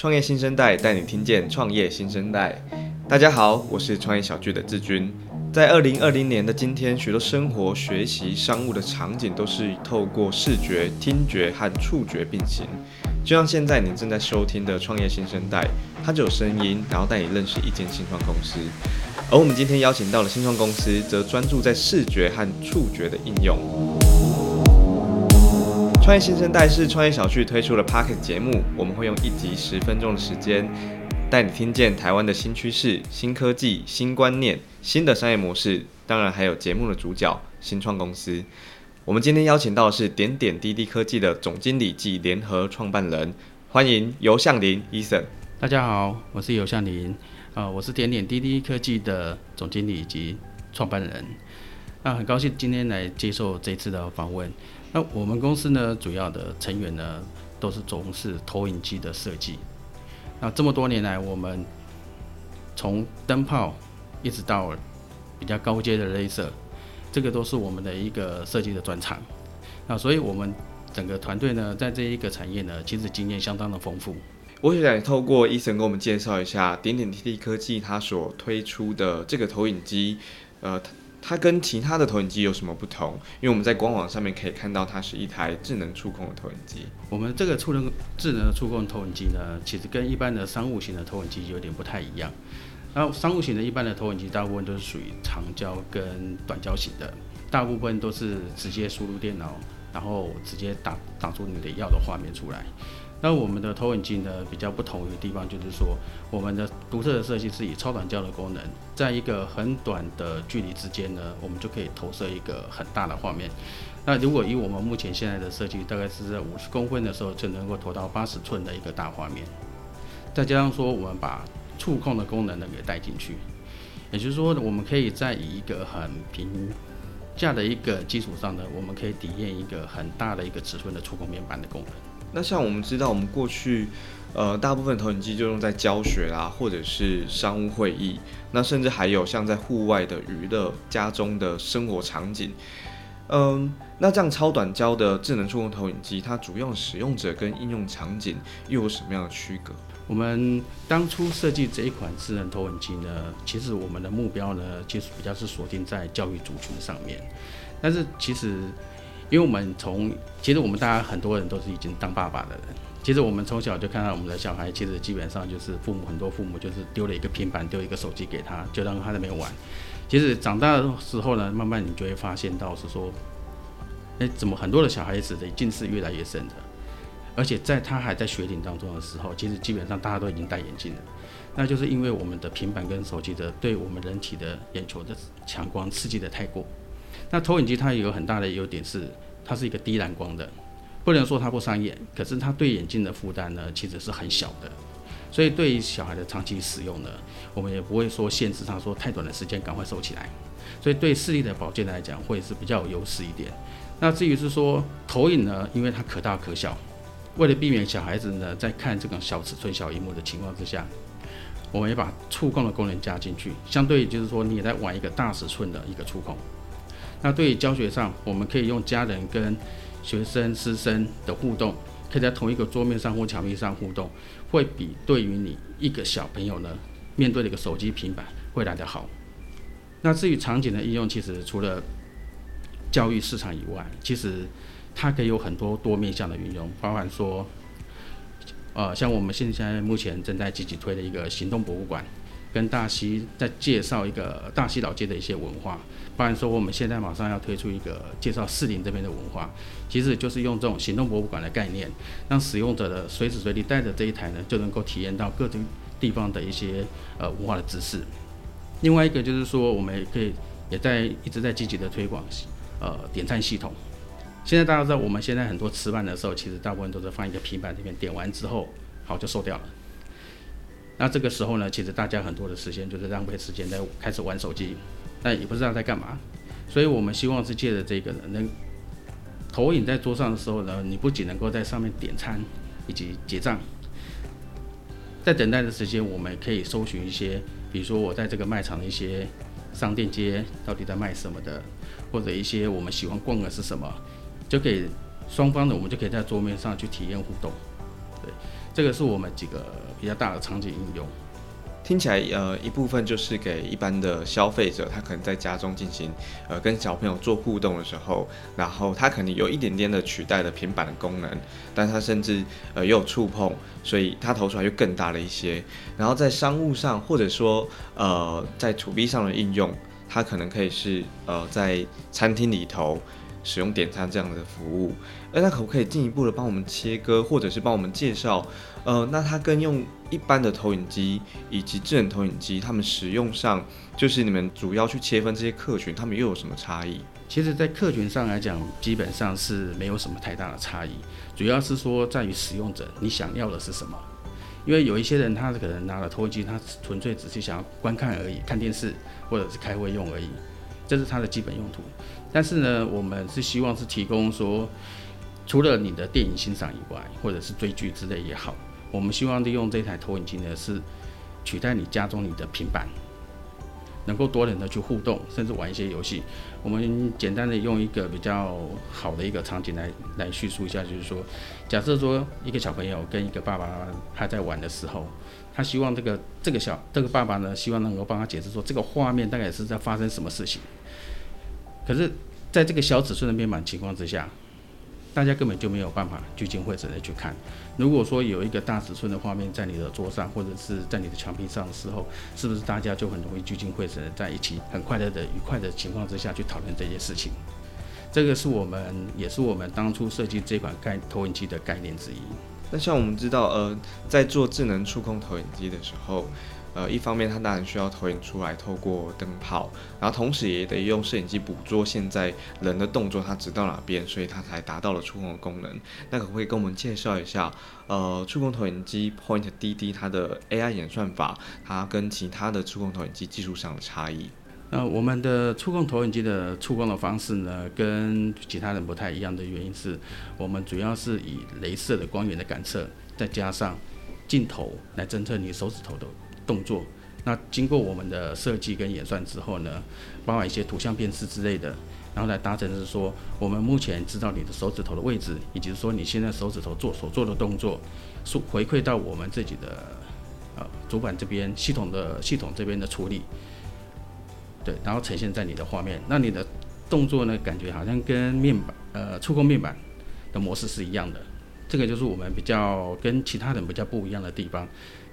创业新生代带你听见创业新生代。大家好，我是创业小聚的志军。在二零二零年的今天，许多生活、学习、商务的场景都是透过视觉、听觉和触觉并行。就像现在你正在收听的创业新生代，它就有声音，然后带你认识一间新创公司。而我们今天邀请到的新创公司，则专注在视觉和触觉的应用。创业新生代是创业小聚推出的 Pocket 节目，我们会用一集十分钟的时间，带你听见台湾的新趋势、新科技、新观念、新的商业模式，当然还有节目的主角新创公司。我们今天邀请到的是点点滴滴科技的总经理暨联合创办人，欢迎游向林 Eason。大家好，我是游向林。啊，我是点点滴滴科技的总经理及创办人。那很高兴今天来接受这次的访问。那我们公司呢，主要的成员呢，都是从事投影机的设计。那这么多年来，我们从灯泡一直到比较高阶的雷射，这个都是我们的一个设计的专长。那所以我们整个团队呢，在这一个产业呢，其实经验相当的丰富。我想透过 Eason 给我们介绍一下点点滴滴科技它所推出的这个投影机，呃，它跟其他的投影机有什么不同？因为我们在官网上面可以看到它是一台智能触控的投影机。我们这个智能智能的触控投影机呢，其实跟一般的商务型的投影机有点不太一样。那商务型的一般的投影机大部分都是属于长焦跟短焦型的，大部分都是直接输入电脑，然后直接打打出你的要的画面出来。那我们的投影机呢，比较不同的地方就是说，我们的独特的设计是以超短焦的功能，在一个很短的距离之间呢，我们就可以投射一个很大的画面。那如果以我们目前现在的设计，大概是在五十公分的时候就能够投到八十寸的一个大画面。再加上说，我们把触控的功能呢给带进去，也就是说，我们可以在以一个很平价的一个基础上呢，我们可以体验一个很大的一个尺寸的触控面板的功能。那像我们知道，我们过去，呃，大部分投影机就用在教学啦，或者是商务会议，那甚至还有像在户外的娱乐、家中的生活场景。嗯，那这样超短焦的智能触控投影机，它主要使用者跟应用场景又有什么样的区隔？我们当初设计这一款智能投影机呢，其实我们的目标呢，其实比较是锁定在教育族群上面，但是其实。因为我们从其实我们大家很多人都是已经当爸爸的人，其实我们从小就看到我们的小孩，其实基本上就是父母很多父母就是丢了一个平板，丢一个手机给他，就让他在那边玩。其实长大的时候呢，慢慢你就会发现到是说，哎，怎么很多的小孩子的近视越来越深的，而且在他还在学龄当中的时候，其实基本上大家都已经戴眼镜了，那就是因为我们的平板跟手机的对我们人体的眼球的强光刺激的太过。那投影机它也有很大的优点是，它是一个低蓝光的，不能说它不伤眼，可是它对眼睛的负担呢，其实是很小的。所以对于小孩的长期使用呢，我们也不会说限制他说太短的时间赶快收起来。所以对视力的保健来讲，会是比较有优势一点。那至于是说投影呢，因为它可大可小，为了避免小孩子呢在看这种小尺寸小荧幕的情况之下，我们也把触控的功能加进去，相对就是说你也在玩一个大尺寸的一个触控。那对于教学上，我们可以用家人跟学生师生的互动，可以在同一个桌面上或墙壁上互动，会比对于你一个小朋友呢，面对的一个手机平板会来得好。那至于场景的应用，其实除了教育市场以外，其实它可以有很多多面向的运用，包含说，呃，像我们现在目前正在积极推的一个行动博物馆。跟大溪再介绍一个大溪老街的一些文化，不然说我们现在马上要推出一个介绍士林这边的文化，其实就是用这种行动博物馆的概念，让使用者的随时随地带着这一台呢，就能够体验到各种地方的一些呃文化的知识。另外一个就是说，我们也可以也在一直在积极的推广呃点餐系统。现在大家知道，我们现在很多吃饭的时候，其实大部分都是放一个平板这边点完之后，好就收掉了。那这个时候呢，其实大家很多的时间就是浪费时间在开始玩手机，那也不知道在干嘛。所以我们希望是借着这个能投影在桌上的时候呢，你不仅能够在上面点餐以及结账，在等待的时间，我们可以搜寻一些，比如说我在这个卖场的一些商店街到底在卖什么的，或者一些我们喜欢逛的是什么，就可以双方的我们就可以在桌面上去体验互动，这个是我们几个比较大的场景应用。听起来，呃，一部分就是给一般的消费者，他可能在家中进行，呃，跟小朋友做互动的时候，然后他可能有一点点的取代了平板的功能，但他甚至，呃，也有触碰，所以他投出来就更大了一些。然后在商务上，或者说，呃，在 To B 上的应用，它可能可以是，呃，在餐厅里头。使用点餐这样的服务，那可不可以进一步的帮我们切割，或者是帮我们介绍？呃，那它跟用一般的投影机以及智能投影机，它们使用上，就是你们主要去切分这些客群，他们又有什么差异？其实，在客群上来讲，基本上是没有什么太大的差异，主要是说在于使用者你想要的是什么。因为有一些人，他可能拿了投影机，他纯粹只是想要观看而已，看电视或者是开会用而已。这是它的基本用途，但是呢，我们是希望是提供说，除了你的电影欣赏以外，或者是追剧之类也好，我们希望利用这台投影机呢，是取代你家中你的平板，能够多人的去互动，甚至玩一些游戏。我们简单的用一个比较好的一个场景来来叙述一下，就是说，假设说一个小朋友跟一个爸爸他在玩的时候。他希望这个这个小这个爸爸呢，希望能够帮他解释说，这个画面大概是在发生什么事情。可是，在这个小尺寸的面板情况之下，大家根本就没有办法聚精会神的去看。如果说有一个大尺寸的画面在你的桌上或者是在你的墙壁上的时候，是不是大家就很容易聚精会神的在一起，很快乐的愉快的情况之下去讨论这些事情？这个是我们也是我们当初设计这款概投影机的概念之一。那像我们知道，呃，在做智能触控投影机的时候，呃，一方面它当然需要投影出来，透过灯泡，然后同时也得用摄影机捕捉现在人的动作，它指到哪边，所以它才达到了触控的功能。那可不可以跟我们介绍一下，呃，触控投影机 Point DD 它的 AI 演算法，它跟其他的触控投影机技术上的差异？那我们的触控投影机的触控的方式呢，跟其他人不太一样的原因是，我们主要是以镭射的光源的感测，再加上镜头来侦测你手指头的动作。那经过我们的设计跟演算之后呢，包含一些图像辨识之类的，然后来达成是说，我们目前知道你的手指头的位置，以及说你现在手指头做所做的动作，是回馈到我们自己的呃主板这边系统的系统这边的处理。对，然后呈现在你的画面，那你的动作呢，感觉好像跟面板呃触控面板的模式是一样的。这个就是我们比较跟其他人比较不一样的地方。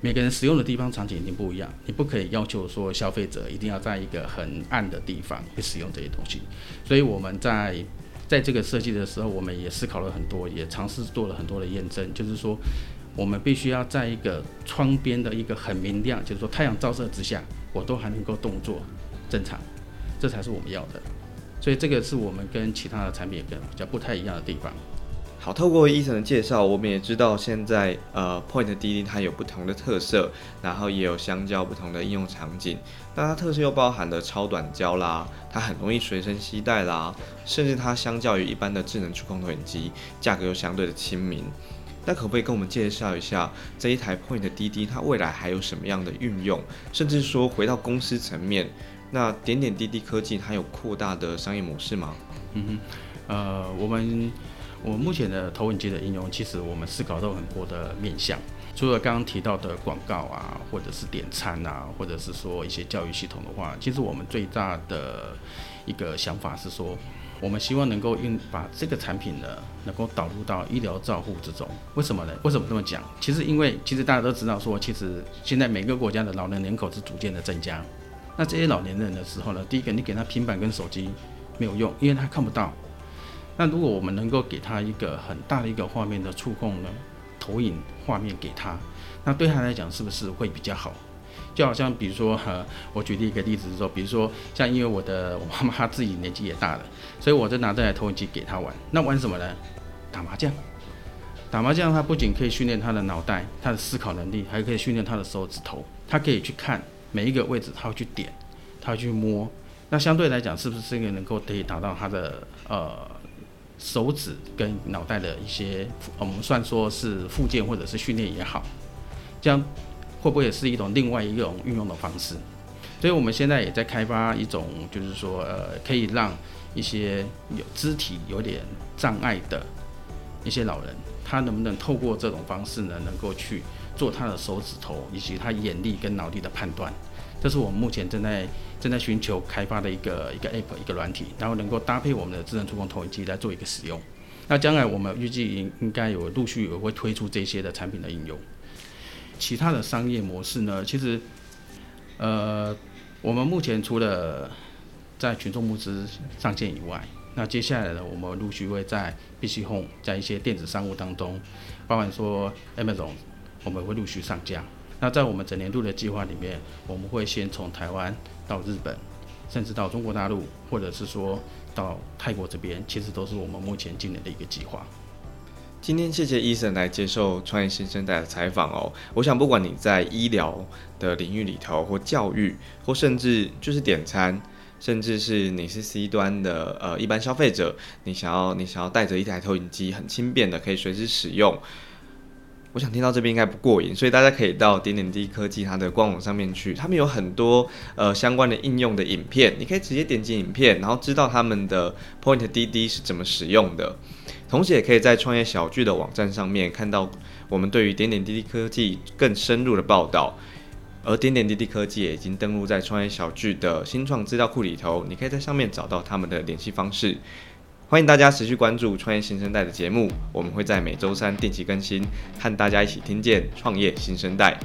每个人使用的地方场景一定不一样，你不可以要求说消费者一定要在一个很暗的地方去使用这些东西。所以我们在在这个设计的时候，我们也思考了很多，也尝试做了很多的验证，就是说我们必须要在一个窗边的一个很明亮，就是说太阳照射之下，我都还能够动作。正常，这才是我们要的，所以这个是我们跟其他的产品跟比较不太一样的地方。好，透过医生的介绍，我们也知道现在呃 Point DD 它有不同的特色，然后也有相较不同的应用场景。那它特色又包含了超短焦啦，它很容易随身携带啦，甚至它相较于一般的智能触控投影机，价格又相对的亲民。那可不可以跟我们介绍一下这一台 Point DD 它未来还有什么样的运用，甚至说回到公司层面？那点点滴滴科技它有扩大的商业模式吗？嗯哼，呃，我们我们目前的投影机的应用，其实我们思考到很多的面向，除了刚刚提到的广告啊，或者是点餐啊，或者是说一些教育系统的话，其实我们最大的一个想法是说，我们希望能够用把这个产品呢，能够导入到医疗照护之中。为什么呢？为什么这么讲？其实因为其实大家都知道说，其实现在每个国家的老年人口是逐渐的增加。那这些老年人的时候呢，第一个你给他平板跟手机没有用，因为他看不到。那如果我们能够给他一个很大的一个画面的触控呢，投影画面给他，那对他来讲是不是会比较好？就好像比如说，呃，我举例一个例子说，比如说像因为我的我妈妈她自己年纪也大了，所以我就拿这台投影机给她玩。那玩什么呢？打麻将。打麻将，它不仅可以训练他的脑袋、他的思考能力，还可以训练他的手指头，他可以去看。每一个位置，他会去点，他会去摸，那相对来讲，是不是这个能够可以达到他的呃手指跟脑袋的一些，我们算说是复健或者是训练也好，这样会不会也是一种另外一种运用的方式？所以我们现在也在开发一种，就是说呃，可以让一些有肢体有点障碍的一些老人，他能不能透过这种方式呢，能够去做他的手指头以及他眼力跟脑力的判断？这是我们目前正在正在寻求开发的一个一个 App 一个软体，然后能够搭配我们的智能触控投影机来做一个使用。那将来我们预计应应该有陆续有会推出这些的产品的应用。其他的商业模式呢，其实呃，我们目前除了在群众募资上线以外，那接下来呢，我们陆续会在 BC Home 在一些电子商务当中，包含说 Amazon，我们会陆续上架。那在我们整年度的计划里面，我们会先从台湾到日本，甚至到中国大陆，或者是说到泰国这边，其实都是我们目前今年的一个计划。今天谢谢 Eason 来接受创业新生代的采访哦。我想不管你在医疗的领域里头，或教育，或甚至就是点餐，甚至是你是 C 端的呃一般消费者，你想要你想要带着一台投影机很轻便的，可以随时使用。我想听到这边应该不过瘾，所以大家可以到点点滴滴科技它的官网上面去，他们有很多呃相关的应用的影片，你可以直接点击影片，然后知道他们的 Point 滴滴是怎么使用的。同时，也可以在创业小聚的网站上面看到我们对于点点滴滴科技更深入的报道。而点点滴滴科技也已经登录在创业小聚的新创资料库里头，你可以在上面找到他们的联系方式。欢迎大家持续关注创业新生代的节目，我们会在每周三定期更新，和大家一起听见创业新生代。